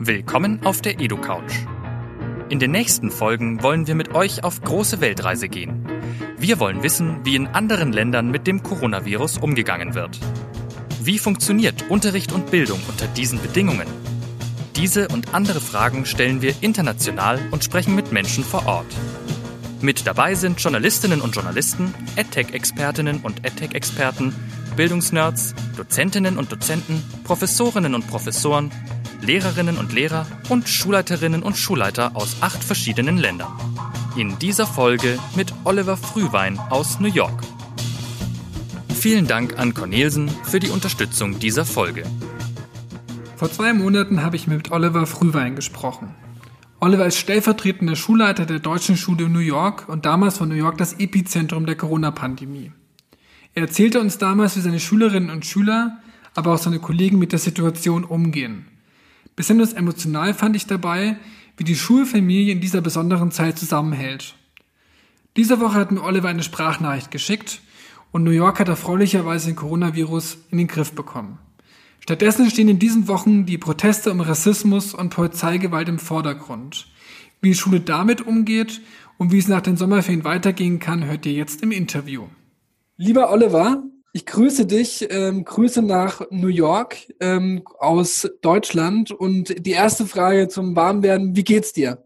Willkommen auf der EduCouch. In den nächsten Folgen wollen wir mit euch auf große Weltreise gehen. Wir wollen wissen, wie in anderen Ländern mit dem Coronavirus umgegangen wird. Wie funktioniert Unterricht und Bildung unter diesen Bedingungen? Diese und andere Fragen stellen wir international und sprechen mit Menschen vor Ort. Mit dabei sind Journalistinnen und Journalisten, EdTech-Expertinnen und EdTech-Experten, Bildungsnerds, Dozentinnen und Dozenten, Professorinnen und Professoren, Lehrerinnen und Lehrer und Schulleiterinnen und Schulleiter aus acht verschiedenen Ländern. In dieser Folge mit Oliver Frühwein aus New York. Vielen Dank an Cornelsen für die Unterstützung dieser Folge. Vor zwei Monaten habe ich mit Oliver Frühwein gesprochen. Oliver ist stellvertretender Schulleiter der Deutschen Schule in New York und damals war New York das Epizentrum der Corona-Pandemie. Er erzählte uns damals, wie seine Schülerinnen und Schüler, aber auch seine Kollegen mit der Situation umgehen. Besonders emotional fand ich dabei, wie die Schulfamilie in dieser besonderen Zeit zusammenhält. Diese Woche hat mir Oliver eine Sprachnachricht geschickt und New York hat erfreulicherweise den Coronavirus in den Griff bekommen. Stattdessen stehen in diesen Wochen die Proteste um Rassismus und Polizeigewalt im Vordergrund. Wie die Schule damit umgeht und wie es nach den Sommerferien weitergehen kann, hört ihr jetzt im Interview. Lieber Oliver, ich grüße dich, ähm, Grüße nach New York ähm, aus Deutschland. Und die erste Frage zum Warmwerden, wie geht's dir?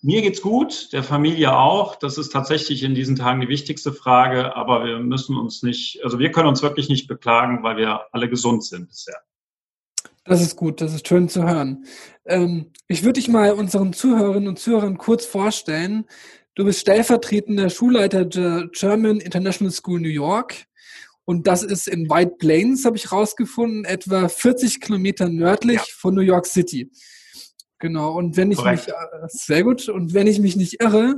Mir geht's gut, der Familie auch. Das ist tatsächlich in diesen Tagen die wichtigste Frage, aber wir müssen uns nicht, also wir können uns wirklich nicht beklagen, weil wir alle gesund sind bisher. Das ist gut, das ist schön zu hören. Ähm, ich würde dich mal unseren Zuhörerinnen und Zuhörern kurz vorstellen. Du bist stellvertretender Schulleiter der German International School New York. Und das ist in White Plains, habe ich rausgefunden, etwa 40 Kilometer nördlich ja. von New York City. Genau. Und wenn ich Korrekt. mich, äh, sehr gut. Und wenn ich mich nicht irre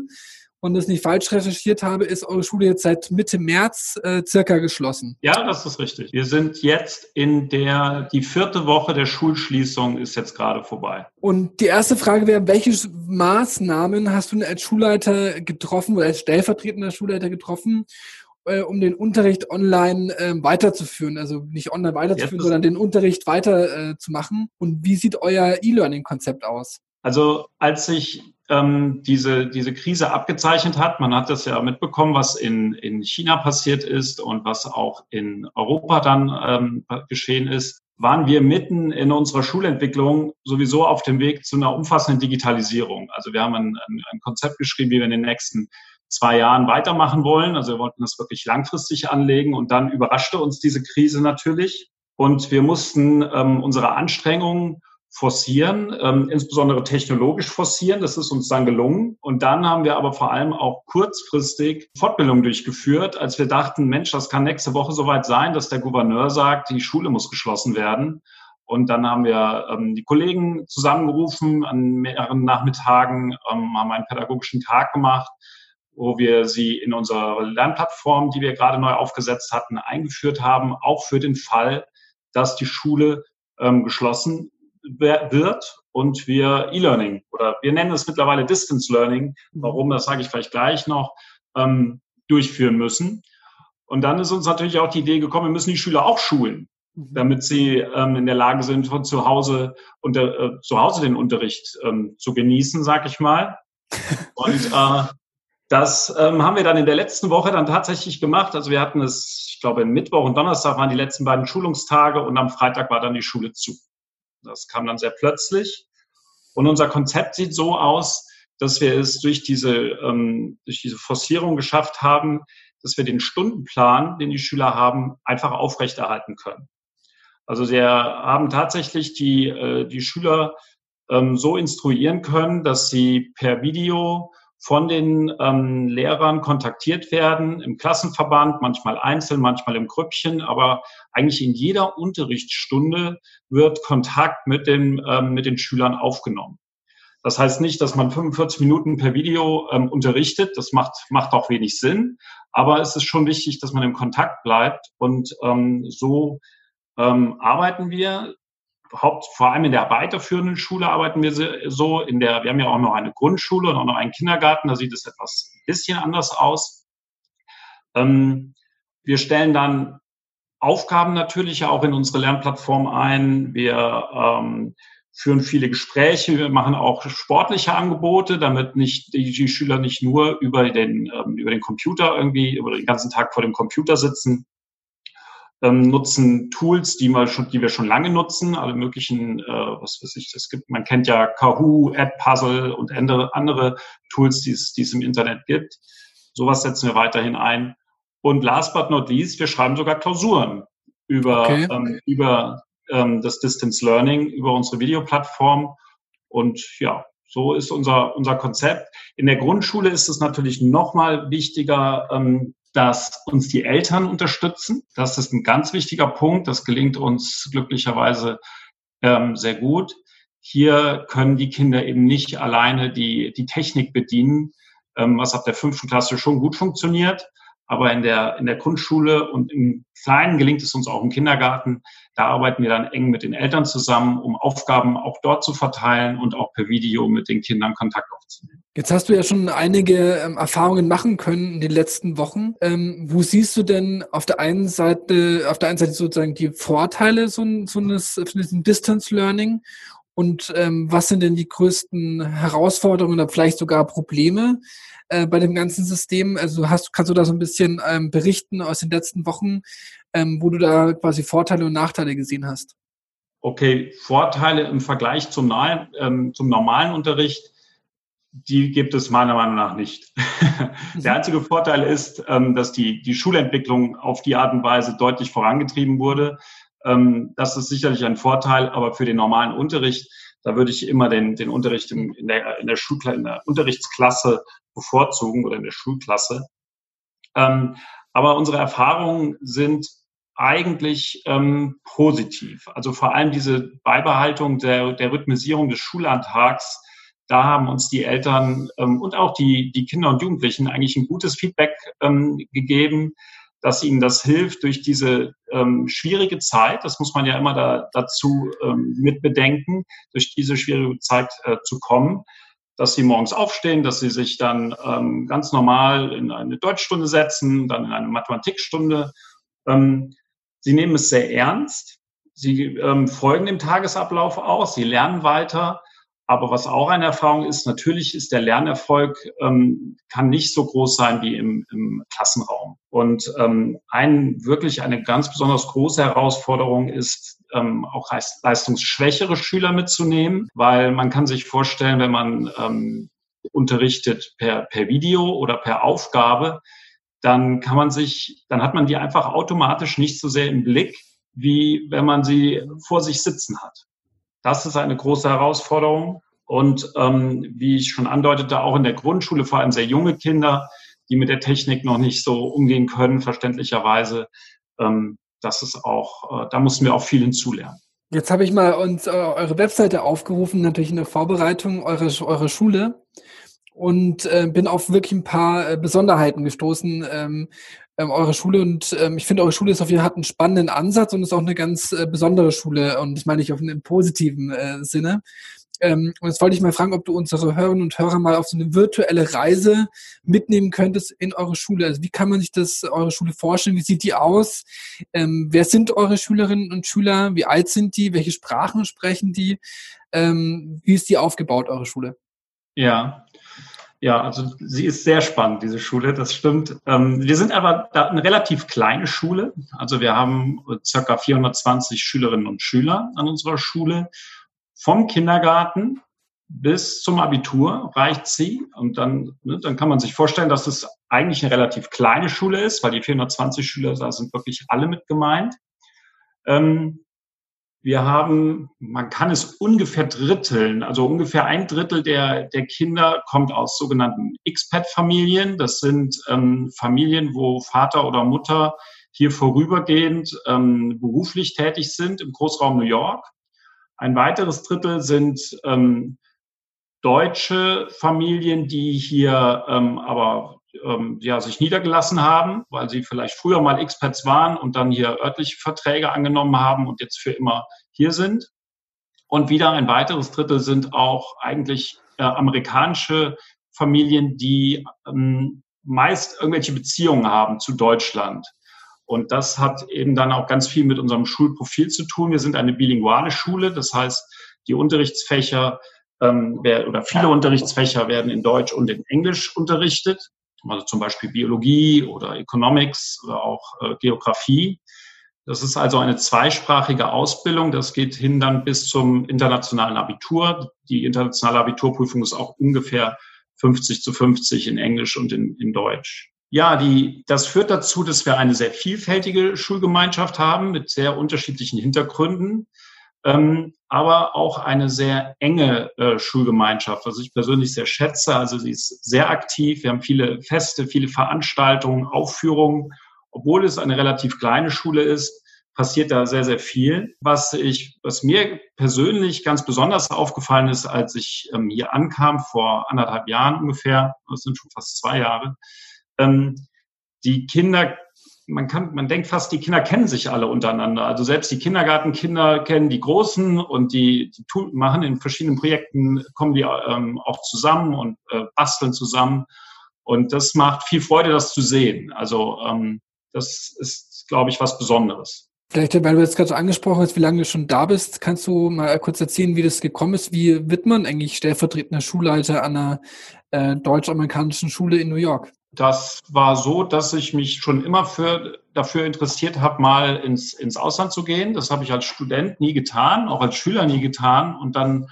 und das nicht falsch recherchiert habe, ist eure Schule jetzt seit Mitte März äh, circa geschlossen. Ja, das ist richtig. Wir sind jetzt in der, die vierte Woche der Schulschließung ist jetzt gerade vorbei. Und die erste Frage wäre, welche Maßnahmen hast du als Schulleiter getroffen oder als stellvertretender Schulleiter getroffen, äh, um den Unterricht online äh, weiterzuführen, also nicht online weiterzuführen, sondern den Unterricht weiter äh, zu machen. Und wie sieht euer E-Learning-Konzept aus? Also als sich ähm, diese, diese Krise abgezeichnet hat, man hat das ja mitbekommen, was in, in China passiert ist und was auch in Europa dann ähm, geschehen ist, waren wir mitten in unserer Schulentwicklung sowieso auf dem Weg zu einer umfassenden Digitalisierung. Also wir haben ein, ein, Konzept geschrieben, wie wir in den nächsten zwei Jahren weitermachen wollen. Also wir wollten das wirklich langfristig anlegen und dann überraschte uns diese Krise natürlich. Und wir mussten ähm, unsere Anstrengungen forcieren, ähm, insbesondere technologisch forcieren. Das ist uns dann gelungen. Und dann haben wir aber vor allem auch kurzfristig Fortbildung durchgeführt, als wir dachten, Mensch, das kann nächste Woche soweit sein, dass der Gouverneur sagt, die Schule muss geschlossen werden. Und dann haben wir ähm, die Kollegen zusammengerufen an mehreren Nachmittagen, ähm, haben einen pädagogischen Tag gemacht, wo wir sie in unserer Lernplattform, die wir gerade neu aufgesetzt hatten, eingeführt haben, auch für den Fall, dass die Schule ähm, geschlossen wird und wir E-Learning oder wir nennen es mittlerweile Distance Learning, mhm. warum, das sage ich vielleicht gleich noch, ähm, durchführen müssen. Und dann ist uns natürlich auch die Idee gekommen, wir müssen die Schüler auch schulen, mhm. damit sie ähm, in der Lage sind, von zu Hause, unter, äh, zu Hause den Unterricht ähm, zu genießen, sag ich mal. Und äh, das ähm, haben wir dann in der letzten Woche dann tatsächlich gemacht. Also wir hatten es, ich glaube, Mittwoch und Donnerstag waren die letzten beiden Schulungstage und am Freitag war dann die Schule zu. Das kam dann sehr plötzlich. Und unser Konzept sieht so aus, dass wir es durch diese, ähm, durch diese Forcierung geschafft haben, dass wir den Stundenplan, den die Schüler haben, einfach aufrechterhalten können. Also wir haben tatsächlich die, äh, die Schüler ähm, so instruieren können, dass sie per Video von den ähm, Lehrern kontaktiert werden, im Klassenverband, manchmal einzeln, manchmal im Grüppchen, aber eigentlich in jeder Unterrichtsstunde wird Kontakt mit, dem, ähm, mit den Schülern aufgenommen. Das heißt nicht, dass man 45 Minuten per Video ähm, unterrichtet, das macht, macht auch wenig Sinn, aber es ist schon wichtig, dass man im Kontakt bleibt und ähm, so ähm, arbeiten wir Haupt, vor allem in der weiterführenden Schule arbeiten wir so. In der, wir haben ja auch noch eine Grundschule und auch noch einen Kindergarten, da sieht es etwas ein bisschen anders aus. Ähm, wir stellen dann Aufgaben natürlich auch in unsere Lernplattform ein. Wir ähm, führen viele Gespräche, wir machen auch sportliche Angebote, damit nicht die, die Schüler nicht nur über den, ähm, über den Computer irgendwie, über den ganzen Tag vor dem Computer sitzen, ähm, nutzen Tools, die wir schon, die wir schon lange nutzen, alle möglichen, äh, was weiß ich, es gibt, man kennt ja Kahoo, AdPuzzle und andere, andere Tools, die es, die es im Internet gibt. Sowas setzen wir weiterhin ein. Und last but not least, wir schreiben sogar Klausuren über, okay. ähm, über ähm, das Distance Learning über unsere Videoplattform. Und ja, so ist unser, unser Konzept. In der Grundschule ist es natürlich nochmal wichtiger, ähm, dass uns die Eltern unterstützen. Das ist ein ganz wichtiger Punkt. Das gelingt uns glücklicherweise ähm, sehr gut. Hier können die Kinder eben nicht alleine die, die Technik bedienen, ähm, was ab der fünften Klasse schon gut funktioniert. Aber in der, in der Grundschule und im Kleinen gelingt es uns auch im Kindergarten. Da arbeiten wir dann eng mit den Eltern zusammen, um Aufgaben auch dort zu verteilen und auch per Video mit den Kindern Kontakt aufzunehmen. Jetzt hast du ja schon einige ähm, Erfahrungen machen können in den letzten Wochen. Ähm, wo siehst du denn auf der einen Seite, auf der einen Seite sozusagen die Vorteile so, so eines, von diesem Distance Learning und ähm, was sind denn die größten Herausforderungen oder vielleicht sogar Probleme? äh, bei dem ganzen System? Also hast, kannst du da so ein bisschen ähm, berichten aus den letzten Wochen, ähm, wo du da quasi Vorteile und Nachteile gesehen hast? Okay, Vorteile im Vergleich zum, ähm, zum normalen Unterricht, die gibt es meiner Meinung nach nicht. Der einzige Vorteil ist, ähm, dass die, die Schulentwicklung auf die Art und Weise deutlich vorangetrieben wurde. Ähm, das ist sicherlich ein Vorteil, aber für den normalen Unterricht da würde ich immer den, den Unterricht in, in, der, in, der Schulklasse, in der Unterrichtsklasse bevorzugen oder in der Schulklasse. Ähm, aber unsere Erfahrungen sind eigentlich ähm, positiv. Also vor allem diese Beibehaltung der, der Rhythmisierung des Schullandtags, da haben uns die Eltern ähm, und auch die, die Kinder und Jugendlichen eigentlich ein gutes Feedback ähm, gegeben, dass ihnen das hilft durch diese ähm, schwierige Zeit, das muss man ja immer da, dazu ähm, mit bedenken, durch diese schwierige Zeit äh, zu kommen, dass sie morgens aufstehen, dass sie sich dann ähm, ganz normal in eine Deutschstunde setzen, dann in eine Mathematikstunde. Ähm, sie nehmen es sehr ernst. Sie ähm, folgen dem Tagesablauf aus, sie lernen weiter aber was auch eine Erfahrung ist, natürlich ist der Lernerfolg, ähm, kann nicht so groß sein wie im, im Klassenraum. Und ähm, ein, wirklich eine ganz besonders große Herausforderung ist, ähm, auch leistungsschwächere Schüler mitzunehmen, weil man kann sich vorstellen, wenn man ähm, unterrichtet per, per Video oder per Aufgabe, dann kann man sich, dann hat man die einfach automatisch nicht so sehr im Blick, wie wenn man sie vor sich sitzen hat. Das ist eine große Herausforderung. Und ähm, wie ich schon andeutete, auch in der Grundschule, vor allem sehr junge Kinder, die mit der Technik noch nicht so umgehen können, verständlicherweise. Ähm, das ist auch, äh, da mussten wir auch viel hinzulernen. Jetzt habe ich mal uns äh, eure Webseite aufgerufen, natürlich in der Vorbereitung eurer eure Schule und äh, bin auf wirklich ein paar äh, Besonderheiten gestoßen, ähm, ähm, eure Schule und ähm, ich finde, eure Schule ist auf jeden Fall einen spannenden Ansatz und ist auch eine ganz äh, besondere Schule und das meine ich auf einen positiven äh, Sinne. Ähm, und jetzt wollte ich mal fragen, ob du unsere Hörerinnen und Hörer mal auf so eine virtuelle Reise mitnehmen könntest in eure Schule. Also wie kann man sich das eure Schule vorstellen? Wie sieht die aus? Ähm, wer sind eure Schülerinnen und Schüler? Wie alt sind die? Welche Sprachen sprechen die? Ähm, wie ist die aufgebaut, eure Schule? Ja, ja, also sie ist sehr spannend, diese Schule, das stimmt. Ähm, wir sind aber da eine relativ kleine Schule. Also wir haben circa 420 Schülerinnen und Schüler an unserer Schule. Vom Kindergarten bis zum Abitur reicht sie. Und dann, ne, dann kann man sich vorstellen, dass es eigentlich eine relativ kleine Schule ist, weil die 420 Schüler, da sind wirklich alle mit gemeint. Ähm, wir haben, man kann es ungefähr dritteln, also ungefähr ein Drittel der, der Kinder kommt aus sogenannten Expat-Familien. Das sind ähm, Familien, wo Vater oder Mutter hier vorübergehend ähm, beruflich tätig sind im Großraum New York. Ein weiteres Drittel sind ähm, deutsche Familien, die hier ähm, aber ähm, ja, sich niedergelassen haben, weil sie vielleicht früher mal Expats waren und dann hier örtliche Verträge angenommen haben und jetzt für immer hier sind. Und wieder ein weiteres Drittel sind auch eigentlich äh, amerikanische Familien, die ähm, meist irgendwelche Beziehungen haben zu Deutschland. Und das hat eben dann auch ganz viel mit unserem Schulprofil zu tun. Wir sind eine bilinguale Schule, das heißt, Die Unterrichtsfächer ähm, oder viele Unterrichtsfächer werden in Deutsch und in Englisch unterrichtet, also zum Beispiel Biologie oder Economics oder auch äh, Geografie. Das ist also eine zweisprachige Ausbildung. Das geht hin dann bis zum internationalen Abitur. Die internationale Abiturprüfung ist auch ungefähr 50 zu 50 in Englisch und in, in Deutsch. Ja, die, das führt dazu, dass wir eine sehr vielfältige Schulgemeinschaft haben mit sehr unterschiedlichen Hintergründen, ähm, aber auch eine sehr enge äh, Schulgemeinschaft, was ich persönlich sehr schätze. Also sie ist sehr aktiv. Wir haben viele Feste, viele Veranstaltungen, Aufführungen obwohl es eine relativ kleine Schule ist, passiert da sehr, sehr viel. Was ich, was mir persönlich ganz besonders aufgefallen ist, als ich ähm, hier ankam, vor anderthalb Jahren ungefähr, das sind schon fast zwei Jahre, ähm, die Kinder, man kann, man denkt fast, die Kinder kennen sich alle untereinander. Also selbst die Kindergartenkinder kennen die Großen und die, die tun, machen in verschiedenen Projekten, kommen die ähm, auch zusammen und äh, basteln zusammen. Und das macht viel Freude, das zu sehen. Also ähm, das ist, glaube ich, was Besonderes. Vielleicht, weil du jetzt gerade so angesprochen hast, wie lange du schon da bist, kannst du mal kurz erzählen, wie das gekommen ist? Wie wird man eigentlich stellvertretender Schulleiter einer äh, deutsch-amerikanischen Schule in New York? Das war so, dass ich mich schon immer für, dafür interessiert habe, mal ins, ins Ausland zu gehen. Das habe ich als Student nie getan, auch als Schüler nie getan. Und dann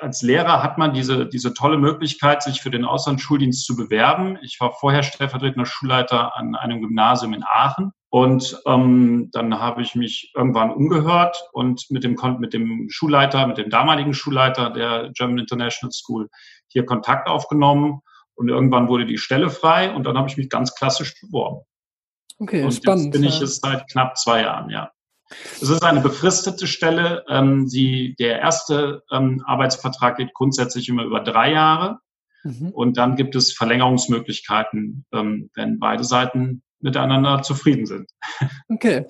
als Lehrer hat man diese, diese tolle Möglichkeit, sich für den Auslandsschuldienst zu bewerben. Ich war vorher stellvertretender Schulleiter an einem Gymnasium in Aachen. Und ähm, dann habe ich mich irgendwann umgehört und mit dem, mit dem Schulleiter, mit dem damaligen Schulleiter der German International School hier Kontakt aufgenommen. Und irgendwann wurde die Stelle frei und dann habe ich mich ganz klassisch beworben. Okay, und spannend. Jetzt bin ich es seit knapp zwei Jahren, ja. Es ist eine befristete Stelle. Ähm, die, der erste ähm, Arbeitsvertrag geht grundsätzlich immer über drei Jahre. Mhm. Und dann gibt es Verlängerungsmöglichkeiten, ähm, wenn beide Seiten miteinander zufrieden sind. Okay,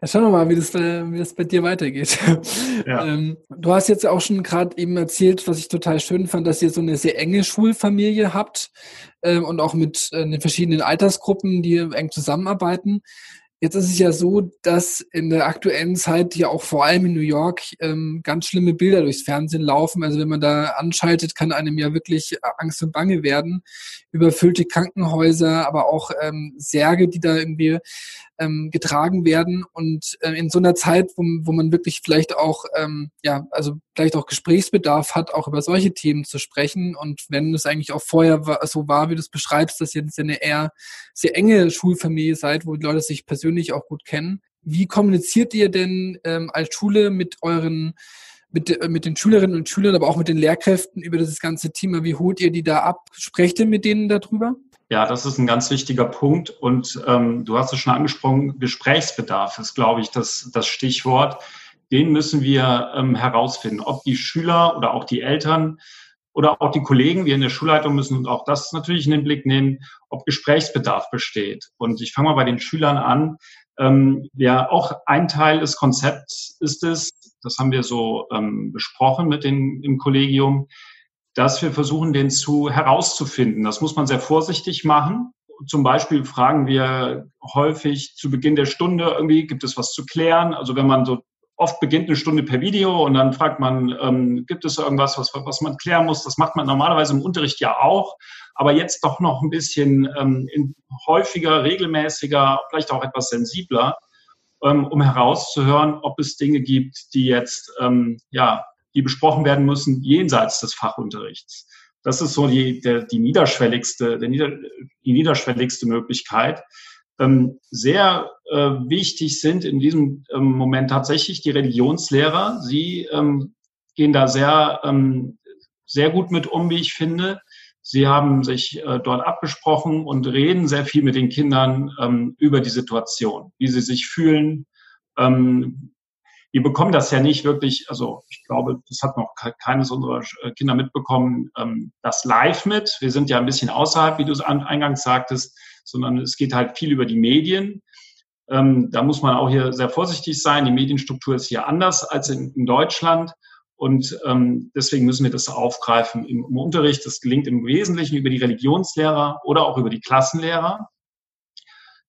ja, schauen wir mal, wie das, wie das bei dir weitergeht. Ja. Ähm, du hast jetzt auch schon gerade eben erzählt, was ich total schön fand, dass ihr so eine sehr enge Schulfamilie habt ähm, und auch mit äh, den verschiedenen Altersgruppen, die eng zusammenarbeiten. Jetzt ist es ja so, dass in der aktuellen Zeit ja auch vor allem in New York ähm, ganz schlimme Bilder durchs Fernsehen laufen. Also wenn man da anschaltet, kann einem ja wirklich Angst und Bange werden. Überfüllte Krankenhäuser, aber auch ähm, Särge, die da irgendwie ähm, getragen werden. Und äh, in so einer Zeit, wo, wo man wirklich vielleicht auch, ähm, ja, also vielleicht auch Gesprächsbedarf hat, auch über solche Themen zu sprechen. Und wenn es eigentlich auch vorher war, so war, wie du es beschreibst, dass ihr eine eher sehr enge Schulfamilie seid, wo die Leute sich persönlich auch gut kennen. Wie kommuniziert ihr denn ähm, als Schule mit euren mit, äh, mit den Schülerinnen und Schülern, aber auch mit den Lehrkräften über das ganze Thema? Wie holt ihr die da ab? Sprecht ihr mit denen darüber? Ja, das ist ein ganz wichtiger Punkt. Und ähm, du hast es schon angesprochen, Gesprächsbedarf ist, glaube ich, das, das Stichwort. Den müssen wir ähm, herausfinden, ob die Schüler oder auch die Eltern oder auch die Kollegen, wir in der Schulleitung müssen auch das natürlich in den Blick nehmen, ob Gesprächsbedarf besteht. Und ich fange mal bei den Schülern an. Ähm, ja, auch ein Teil des Konzepts ist es, das haben wir so ähm, besprochen mit den, im Kollegium, dass wir versuchen, den zu herauszufinden. Das muss man sehr vorsichtig machen. Zum Beispiel fragen wir häufig zu Beginn der Stunde irgendwie, gibt es was zu klären? Also wenn man so oft beginnt eine Stunde per Video und dann fragt man, ähm, gibt es irgendwas, was, was man klären muss? Das macht man normalerweise im Unterricht ja auch, aber jetzt doch noch ein bisschen ähm, in, häufiger, regelmäßiger, vielleicht auch etwas sensibler, ähm, um herauszuhören, ob es Dinge gibt, die jetzt ähm, ja die besprochen werden müssen jenseits des Fachunterrichts. Das ist so die, der, die niederschwelligste, der nieder, die niederschwelligste Möglichkeit. Ähm, sehr äh, wichtig sind in diesem ähm, Moment tatsächlich die Religionslehrer. Sie ähm, gehen da sehr, ähm, sehr gut mit um, wie ich finde. Sie haben sich äh, dort abgesprochen und reden sehr viel mit den Kindern ähm, über die Situation, wie sie sich fühlen, ähm, wir bekommen das ja nicht wirklich, also ich glaube, das hat noch keines unserer äh, Kinder mitbekommen, ähm, das live mit. Wir sind ja ein bisschen außerhalb, wie du es eingangs sagtest, sondern es geht halt viel über die Medien. Ähm, da muss man auch hier sehr vorsichtig sein. Die Medienstruktur ist hier anders als in, Deutschland. Und ähm, deswegen müssen wir das aufgreifen im Unterricht. Das gelingt im Wesentlichen über die Religionslehrer oder auch über die Klassenlehrer.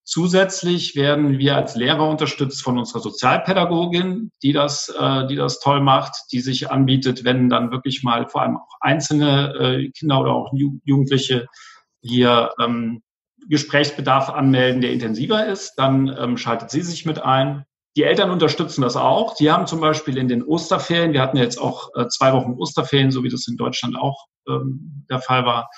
Zusätzlich werden wir als Lehrer unterstützt von unserer Sozialpädagogin, die das, äh, die das toll macht, die sich anbietet, wenn dann wirklich mal vor allem auch einzelne äh, Kinder oder auch Jugendliche hier ähm, Gesprächsbedarf anmelden, der intensiver ist, dann ähm, schaltet sie sich mit ein. Die Eltern unterstützen das auch. Die haben zum Beispiel in den Osterferien, wir hatten jetzt auch äh, zwei Wochen Osterferien, so wie das in Deutschland auch ähm, der Fall war,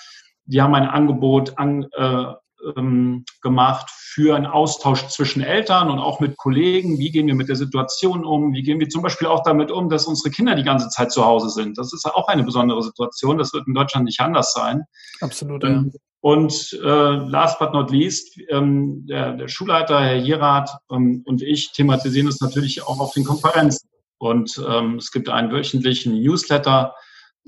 die haben ein Angebot an, äh, ähm, gemacht für einen Austausch zwischen Eltern und auch mit Kollegen. Wie gehen wir mit der Situation um? Wie gehen wir zum Beispiel auch damit um, dass unsere Kinder die ganze Zeit zu Hause sind? Das ist auch eine besondere Situation. Das wird in Deutschland nicht anders sein. Absolut, ja. Ähm, und äh, last but not least, ähm, der, der Schulleiter, Herr Hierath ähm, und ich thematisieren es natürlich auch auf den Konferenzen. Und ähm, es gibt einen wöchentlichen Newsletter,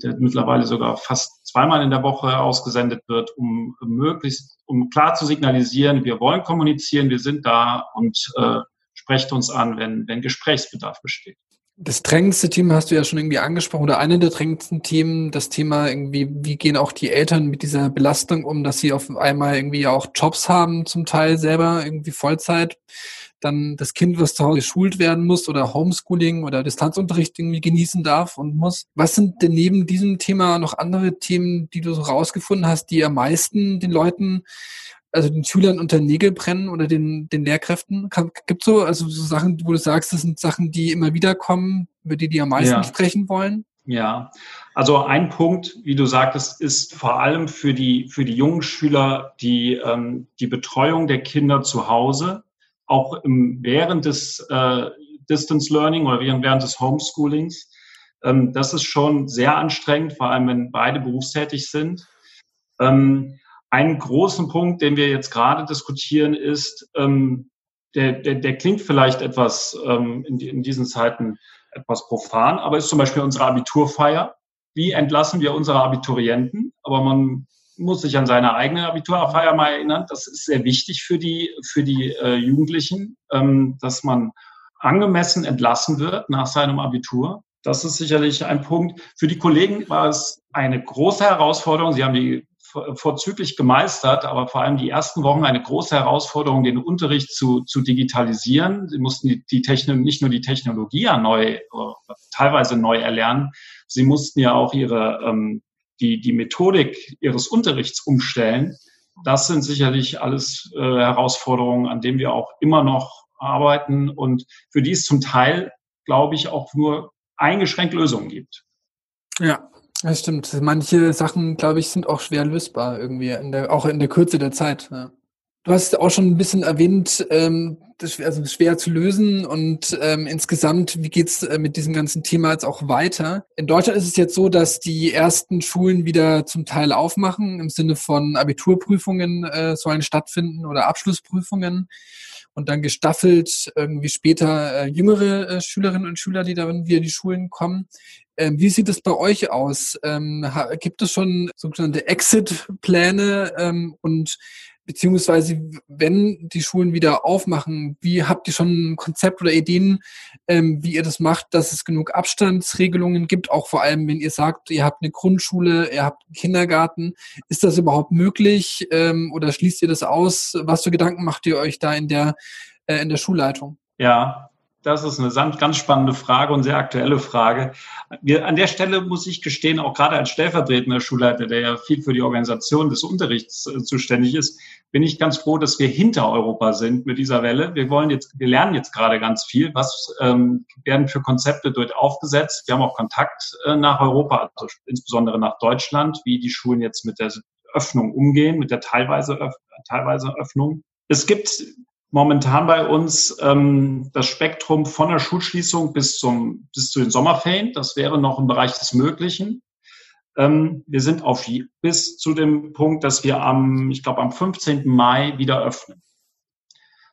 der mittlerweile sogar fast zweimal in der Woche ausgesendet wird, um möglichst, um klar zu signalisieren, wir wollen kommunizieren, wir sind da und äh, sprecht uns an, wenn, wenn Gesprächsbedarf besteht. Das drängendste Thema hast du ja schon irgendwie angesprochen, oder eine der drängendsten Themen, das Thema irgendwie, wie gehen auch die Eltern mit dieser Belastung um, dass sie auf einmal irgendwie auch Jobs haben, zum Teil selber irgendwie Vollzeit dann das Kind, was zu Hause geschult werden muss oder Homeschooling oder Distanzunterricht irgendwie genießen darf und muss. Was sind denn neben diesem Thema noch andere Themen, die du so rausgefunden hast, die am meisten den Leuten, also den Schülern unter Nägel brennen oder den, den Lehrkräften? Gibt so, also so Sachen, wo du sagst, das sind Sachen, die immer wieder kommen, über die die am meisten ja. sprechen wollen? Ja, also ein Punkt, wie du sagtest, ist vor allem für die, für die jungen Schüler die, ähm, die Betreuung der Kinder zu Hause auch im, während des äh, Distance Learning oder während, während des Homeschoolings. Ähm, das ist schon sehr anstrengend, vor allem wenn beide berufstätig sind. Ähm, einen großen Punkt, den wir jetzt gerade diskutieren, ist, ähm, der, der, der klingt vielleicht etwas ähm, in, in diesen Zeiten etwas profan, aber ist zum Beispiel unsere Abiturfeier. Wie entlassen wir unsere Abiturienten? Aber man muss sich an seine eigene Abiturfeier mal erinnern. Das ist sehr wichtig für die, für die äh, Jugendlichen, ähm, dass man angemessen entlassen wird nach seinem Abitur. Das ist sicherlich ein Punkt. Für die Kollegen war es eine große Herausforderung. Sie haben die vorzüglich gemeistert, aber vor allem die ersten Wochen eine große Herausforderung, den Unterricht zu, zu digitalisieren. Sie mussten die, die Technik, nicht nur die Technologie ja neu, teilweise neu erlernen, sie mussten ja auch ihre ähm, die, die Methodik ihres Unterrichts umstellen. Das sind sicherlich alles äh, Herausforderungen, an denen wir auch immer noch arbeiten und für die es zum Teil, glaube ich, auch nur eingeschränkt Lösungen gibt. Ja, das stimmt. Manche Sachen, glaube ich, sind auch schwer lösbar irgendwie, in der, auch in der Kürze der Zeit. Ja. Du hast auch schon ein bisschen erwähnt, ähm, das also schwer zu lösen und ähm, insgesamt, wie geht's äh, mit diesem ganzen Thema jetzt auch weiter? In Deutschland ist es jetzt so, dass die ersten Schulen wieder zum Teil aufmachen, im Sinne von Abiturprüfungen äh, sollen stattfinden oder Abschlussprüfungen und dann gestaffelt irgendwie später äh, jüngere äh, Schülerinnen und Schüler, die dann wieder in die Schulen kommen. Ähm, wie sieht es bei euch aus? Ähm, gibt es schon sogenannte Exit-Pläne ähm, und beziehungsweise wenn die Schulen wieder aufmachen, wie habt ihr schon ein Konzept oder Ideen, ähm, wie ihr das macht, dass es genug Abstandsregelungen gibt, auch vor allem, wenn ihr sagt, ihr habt eine Grundschule, ihr habt einen Kindergarten, ist das überhaupt möglich ähm, oder schließt ihr das aus? Was für Gedanken macht ihr euch da in der, äh, in der Schulleitung? Ja, das ist eine ganz spannende Frage und sehr aktuelle Frage. Wir, an der Stelle muss ich gestehen, auch gerade als stellvertretender Schulleiter, der ja viel für die Organisation des Unterrichts äh, zuständig ist, bin ich ganz froh, dass wir hinter Europa sind mit dieser Welle. Wir wollen jetzt, wir lernen jetzt gerade ganz viel. Was ähm, werden für Konzepte dort aufgesetzt? Wir haben auch Kontakt äh, nach Europa, also insbesondere nach Deutschland, wie die Schulen jetzt mit der Öffnung umgehen, mit der teilweise, Öff teilweise Öffnung. Es gibt momentan bei uns ähm, das Spektrum von der Schulschließung bis, zum, bis zu den Sommerferien. Das wäre noch im Bereich des Möglichen. Ähm, wir sind auf bis zu dem Punkt, dass wir am, ich glaube, am 15. Mai wieder öffnen.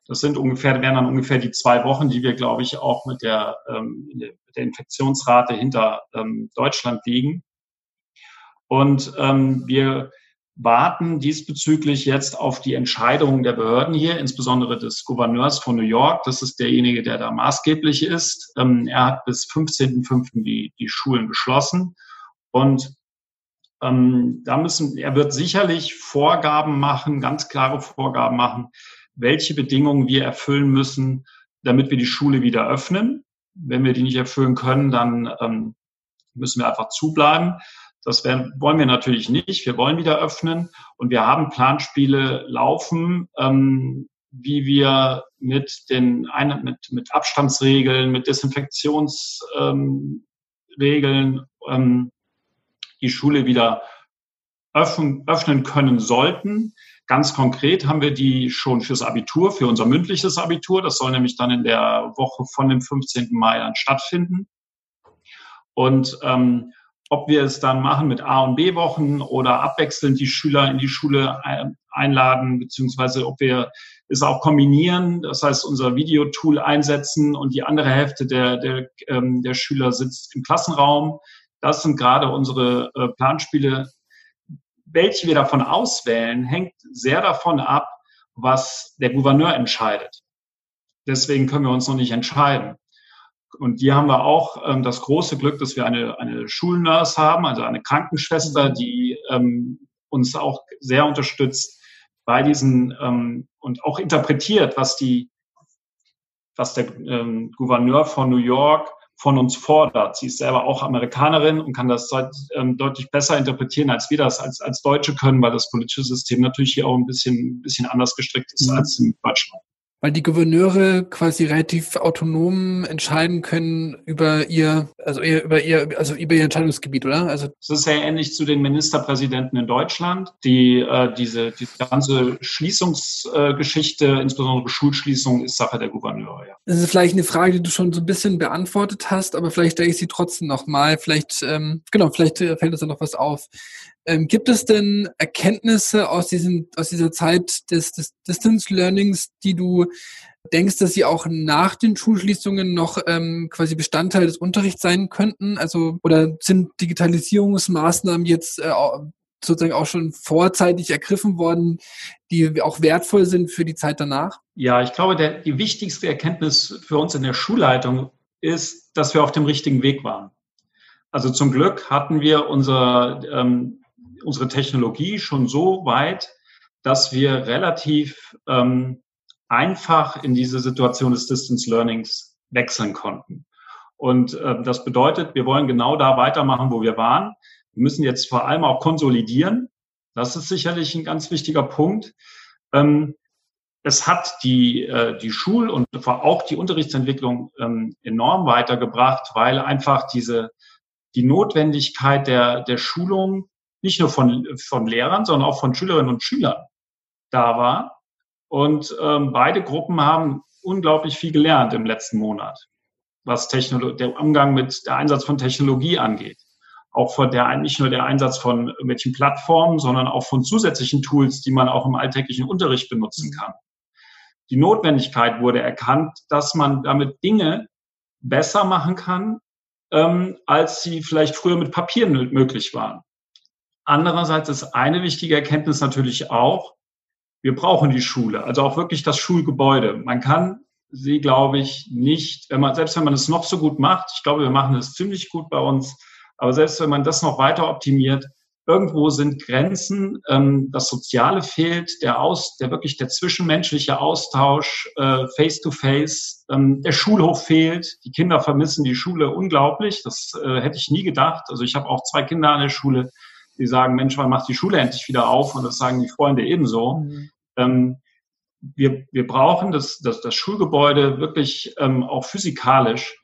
Das sind ungefähr, wären dann ungefähr die zwei Wochen, die wir, glaube ich, auch mit der, ähm, der Infektionsrate hinter ähm, Deutschland liegen. Und ähm, wir warten diesbezüglich jetzt auf die Entscheidungen der Behörden hier, insbesondere des Gouverneurs von New York. Das ist derjenige, der da maßgeblich ist. Ähm, er hat bis 15.05. Die, die Schulen geschlossen. Und ähm, da müssen, er wird sicherlich Vorgaben machen, ganz klare Vorgaben machen, welche Bedingungen wir erfüllen müssen, damit wir die Schule wieder öffnen. Wenn wir die nicht erfüllen können, dann ähm, müssen wir einfach zubleiben. Das werden, wollen wir natürlich nicht. Wir wollen wieder öffnen und wir haben Planspiele laufen, ähm, wie wir mit den mit, mit Abstandsregeln, mit Desinfektionsregeln ähm, ähm, die Schule wieder öffnen, öffnen können sollten. Ganz konkret haben wir die schon fürs Abitur, für unser mündliches Abitur. Das soll nämlich dann in der Woche von dem 15. Mai dann stattfinden. Und ähm, ob wir es dann machen mit A- und B-Wochen oder abwechselnd die Schüler in die Schule einladen, beziehungsweise ob wir es auch kombinieren, das heißt unser Videotool einsetzen und die andere Hälfte der, der, ähm, der Schüler sitzt im Klassenraum. Das sind gerade unsere äh, Planspiele. Welche wir davon auswählen, hängt sehr davon ab, was der Gouverneur entscheidet. Deswegen können wir uns noch nicht entscheiden. Und hier haben wir auch ähm, das große Glück, dass wir eine, eine Schulnurse haben, also eine Krankenschwester, die ähm, uns auch sehr unterstützt bei diesen ähm, und auch interpretiert, was die, was der ähm, Gouverneur von New York von uns fordert. Sie ist selber auch Amerikanerin und kann das ähm, deutlich besser interpretieren, als wir das als, als Deutsche können, weil das politische System natürlich hier auch ein bisschen, ein bisschen anders gestrickt ist mhm. als in Deutschland weil die Gouverneure quasi relativ autonom entscheiden können über ihr, also ihr, über ihr, also über ihr Entscheidungsgebiet, oder? Also das ist sehr ähnlich zu den Ministerpräsidenten in Deutschland, die äh, diese die ganze Schließungsgeschichte, äh, insbesondere Schulschließung, ist Sache der Gouverneure. Ja. Das ist vielleicht eine Frage, die du schon so ein bisschen beantwortet hast, aber vielleicht stelle ich sie trotzdem noch mal. Vielleicht ähm, genau, vielleicht fällt uns da noch was auf. Ähm, gibt es denn Erkenntnisse aus, diesem, aus dieser Zeit des, des Distance Learnings, die du denkst, dass sie auch nach den Schulschließungen noch ähm, quasi Bestandteil des Unterrichts sein könnten? Also oder sind Digitalisierungsmaßnahmen jetzt äh, sozusagen auch schon vorzeitig ergriffen worden, die auch wertvoll sind für die Zeit danach? Ja, ich glaube, der, die wichtigste Erkenntnis für uns in der Schulleitung ist, dass wir auf dem richtigen Weg waren. Also zum Glück hatten wir unser ähm, unsere Technologie schon so weit, dass wir relativ ähm, einfach in diese Situation des Distance Learnings wechseln konnten. Und äh, das bedeutet, wir wollen genau da weitermachen, wo wir waren. Wir müssen jetzt vor allem auch konsolidieren. Das ist sicherlich ein ganz wichtiger Punkt. Ähm, es hat die, äh, die Schul- und auch die Unterrichtsentwicklung ähm, enorm weitergebracht, weil einfach diese, die Notwendigkeit der, der Schulung nicht nur von, von Lehrern, sondern auch von Schülerinnen und Schülern da war. Und ähm, beide Gruppen haben unglaublich viel gelernt im letzten Monat, was Technolo der Umgang mit der Einsatz von Technologie angeht. Auch von der, nicht nur der Einsatz von irgendwelchen Plattformen, sondern auch von zusätzlichen Tools, die man auch im alltäglichen Unterricht benutzen kann. Die Notwendigkeit wurde erkannt, dass man damit Dinge besser machen kann, ähm, als sie vielleicht früher mit Papier möglich waren. Andererseits ist eine wichtige Erkenntnis natürlich auch, wir brauchen die Schule, also auch wirklich das Schulgebäude. Man kann sie, glaube ich, nicht, wenn man, selbst wenn man es noch so gut macht, ich glaube, wir machen es ziemlich gut bei uns, aber selbst wenn man das noch weiter optimiert, irgendwo sind Grenzen, ähm, das Soziale fehlt, der Aus, der wirklich der zwischenmenschliche Austausch, äh, face to face, ähm, der Schulhof fehlt, die Kinder vermissen die Schule unglaublich, das äh, hätte ich nie gedacht. Also ich habe auch zwei Kinder an der Schule, die sagen, Mensch, wann macht die Schule endlich wieder auf? Und das sagen die Freunde ebenso. Mhm. Ähm, wir, wir brauchen das, das, das Schulgebäude wirklich ähm, auch physikalisch.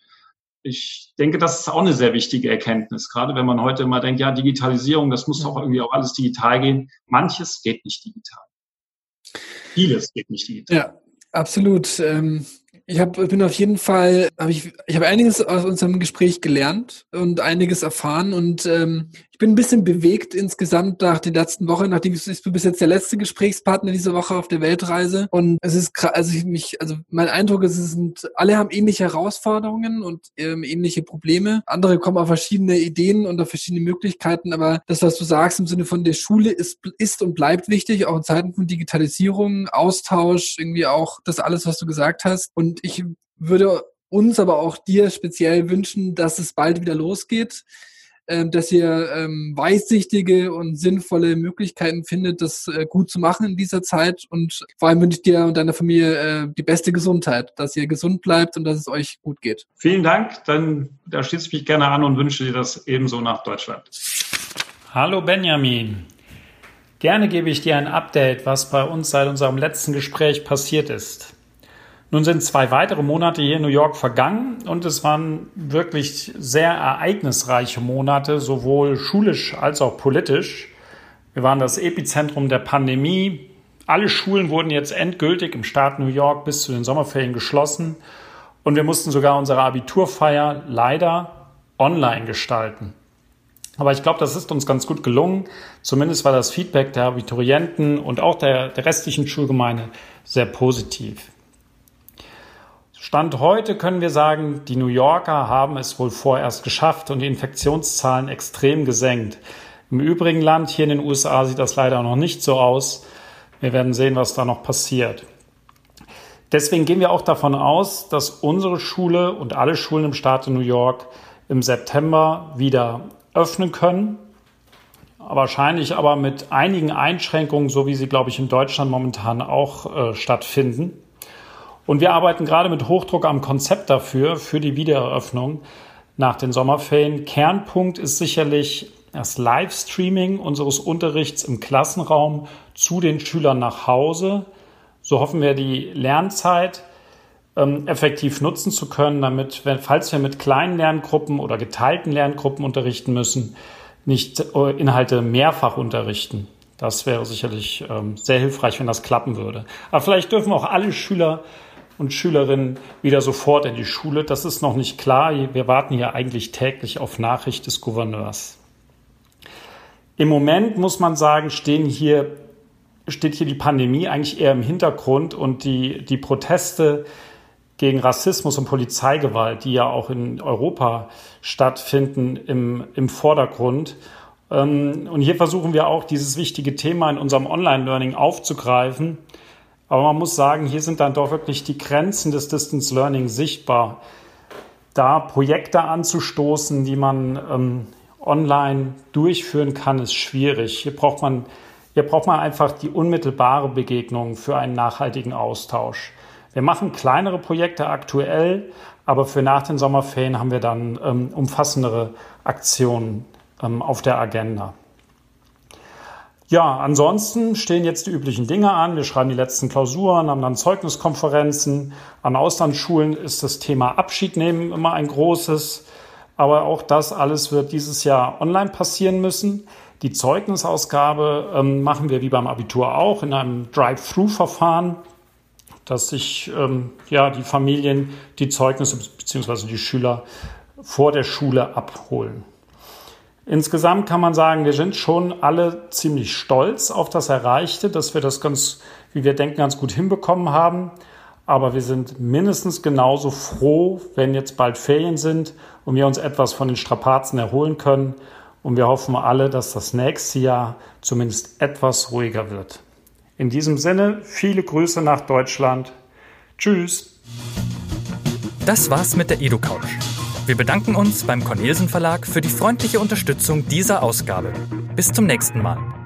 Ich denke, das ist auch eine sehr wichtige Erkenntnis, gerade wenn man heute immer denkt, ja, Digitalisierung, das muss doch irgendwie auch alles digital gehen. Manches geht nicht digital. Vieles geht nicht digital. Ja, absolut. Ähm, ich hab, bin auf jeden Fall, hab ich, ich habe einiges aus unserem Gespräch gelernt und einiges erfahren und ähm, bin ein bisschen bewegt insgesamt nach den letzten Wochen, nachdem ich, ich bin bis jetzt der letzte Gesprächspartner diese Woche auf der Weltreise und es ist also ich mich, also mein Eindruck ist, es sind alle haben ähnliche Herausforderungen und ähm, ähnliche Probleme. Andere kommen auf verschiedene Ideen und auf verschiedene Möglichkeiten, aber das, was du sagst im Sinne von der Schule ist, ist und bleibt wichtig, auch in Zeiten von Digitalisierung, Austausch, irgendwie auch das alles, was du gesagt hast und ich würde uns, aber auch dir speziell wünschen, dass es bald wieder losgeht. Äh, dass ihr ähm, weitsichtige und sinnvolle Möglichkeiten findet, das äh, gut zu machen in dieser Zeit. Und vor allem wünsche ich dir und deiner Familie äh, die beste Gesundheit, dass ihr gesund bleibt und dass es euch gut geht. Vielen Dank. Dann da schließe ich mich gerne an und wünsche dir das ebenso nach Deutschland. Hallo Benjamin. Gerne gebe ich dir ein Update, was bei uns seit unserem letzten Gespräch passiert ist. Nun sind zwei weitere Monate hier in New York vergangen und es waren wirklich sehr ereignisreiche Monate, sowohl schulisch als auch politisch. Wir waren das Epizentrum der Pandemie. Alle Schulen wurden jetzt endgültig im Staat New York bis zu den Sommerferien geschlossen und wir mussten sogar unsere Abiturfeier leider online gestalten. Aber ich glaube, das ist uns ganz gut gelungen. Zumindest war das Feedback der Abiturienten und auch der, der restlichen Schulgemeinde sehr positiv. Stand heute können wir sagen, die New Yorker haben es wohl vorerst geschafft und die Infektionszahlen extrem gesenkt. Im übrigen Land hier in den USA sieht das leider noch nicht so aus. Wir werden sehen, was da noch passiert. Deswegen gehen wir auch davon aus, dass unsere Schule und alle Schulen im Staat New York im September wieder öffnen können. Wahrscheinlich aber mit einigen Einschränkungen, so wie sie, glaube ich, in Deutschland momentan auch äh, stattfinden. Und wir arbeiten gerade mit Hochdruck am Konzept dafür, für die Wiedereröffnung nach den Sommerferien. Kernpunkt ist sicherlich das Livestreaming unseres Unterrichts im Klassenraum zu den Schülern nach Hause. So hoffen wir, die Lernzeit ähm, effektiv nutzen zu können, damit, wenn, falls wir mit kleinen Lerngruppen oder geteilten Lerngruppen unterrichten müssen, nicht äh, Inhalte mehrfach unterrichten. Das wäre sicherlich ähm, sehr hilfreich, wenn das klappen würde. Aber vielleicht dürfen auch alle Schüler und Schülerinnen wieder sofort in die Schule. Das ist noch nicht klar. Wir warten hier eigentlich täglich auf Nachricht des Gouverneurs. Im Moment muss man sagen, stehen hier, steht hier die Pandemie eigentlich eher im Hintergrund und die, die Proteste gegen Rassismus und Polizeigewalt, die ja auch in Europa stattfinden, im, im Vordergrund. Ähm, und hier versuchen wir auch dieses wichtige Thema in unserem Online-Learning aufzugreifen aber man muss sagen, hier sind dann doch wirklich die Grenzen des Distance Learning sichtbar. Da Projekte anzustoßen, die man ähm, online durchführen kann, ist schwierig. Hier braucht man, hier braucht man einfach die unmittelbare Begegnung für einen nachhaltigen Austausch. Wir machen kleinere Projekte aktuell, aber für nach den Sommerferien haben wir dann ähm, umfassendere Aktionen ähm, auf der Agenda. Ja, ansonsten stehen jetzt die üblichen Dinge an. Wir schreiben die letzten Klausuren, haben dann Zeugniskonferenzen. An Auslandsschulen ist das Thema Abschied nehmen immer ein großes. Aber auch das alles wird dieses Jahr online passieren müssen. Die Zeugnisausgabe ähm, machen wir wie beim Abitur auch in einem Drive-Through-Verfahren, dass sich ähm, ja, die Familien die Zeugnisse bzw. die Schüler vor der Schule abholen. Insgesamt kann man sagen, wir sind schon alle ziemlich stolz auf das Erreichte, dass wir das ganz, wie wir denken, ganz gut hinbekommen haben. Aber wir sind mindestens genauso froh, wenn jetzt bald Ferien sind und wir uns etwas von den Strapazen erholen können. Und wir hoffen alle, dass das nächste Jahr zumindest etwas ruhiger wird. In diesem Sinne, viele Grüße nach Deutschland. Tschüss. Das war's mit der EduCouch. Wir bedanken uns beim Cornelsen Verlag für die freundliche Unterstützung dieser Ausgabe. Bis zum nächsten Mal.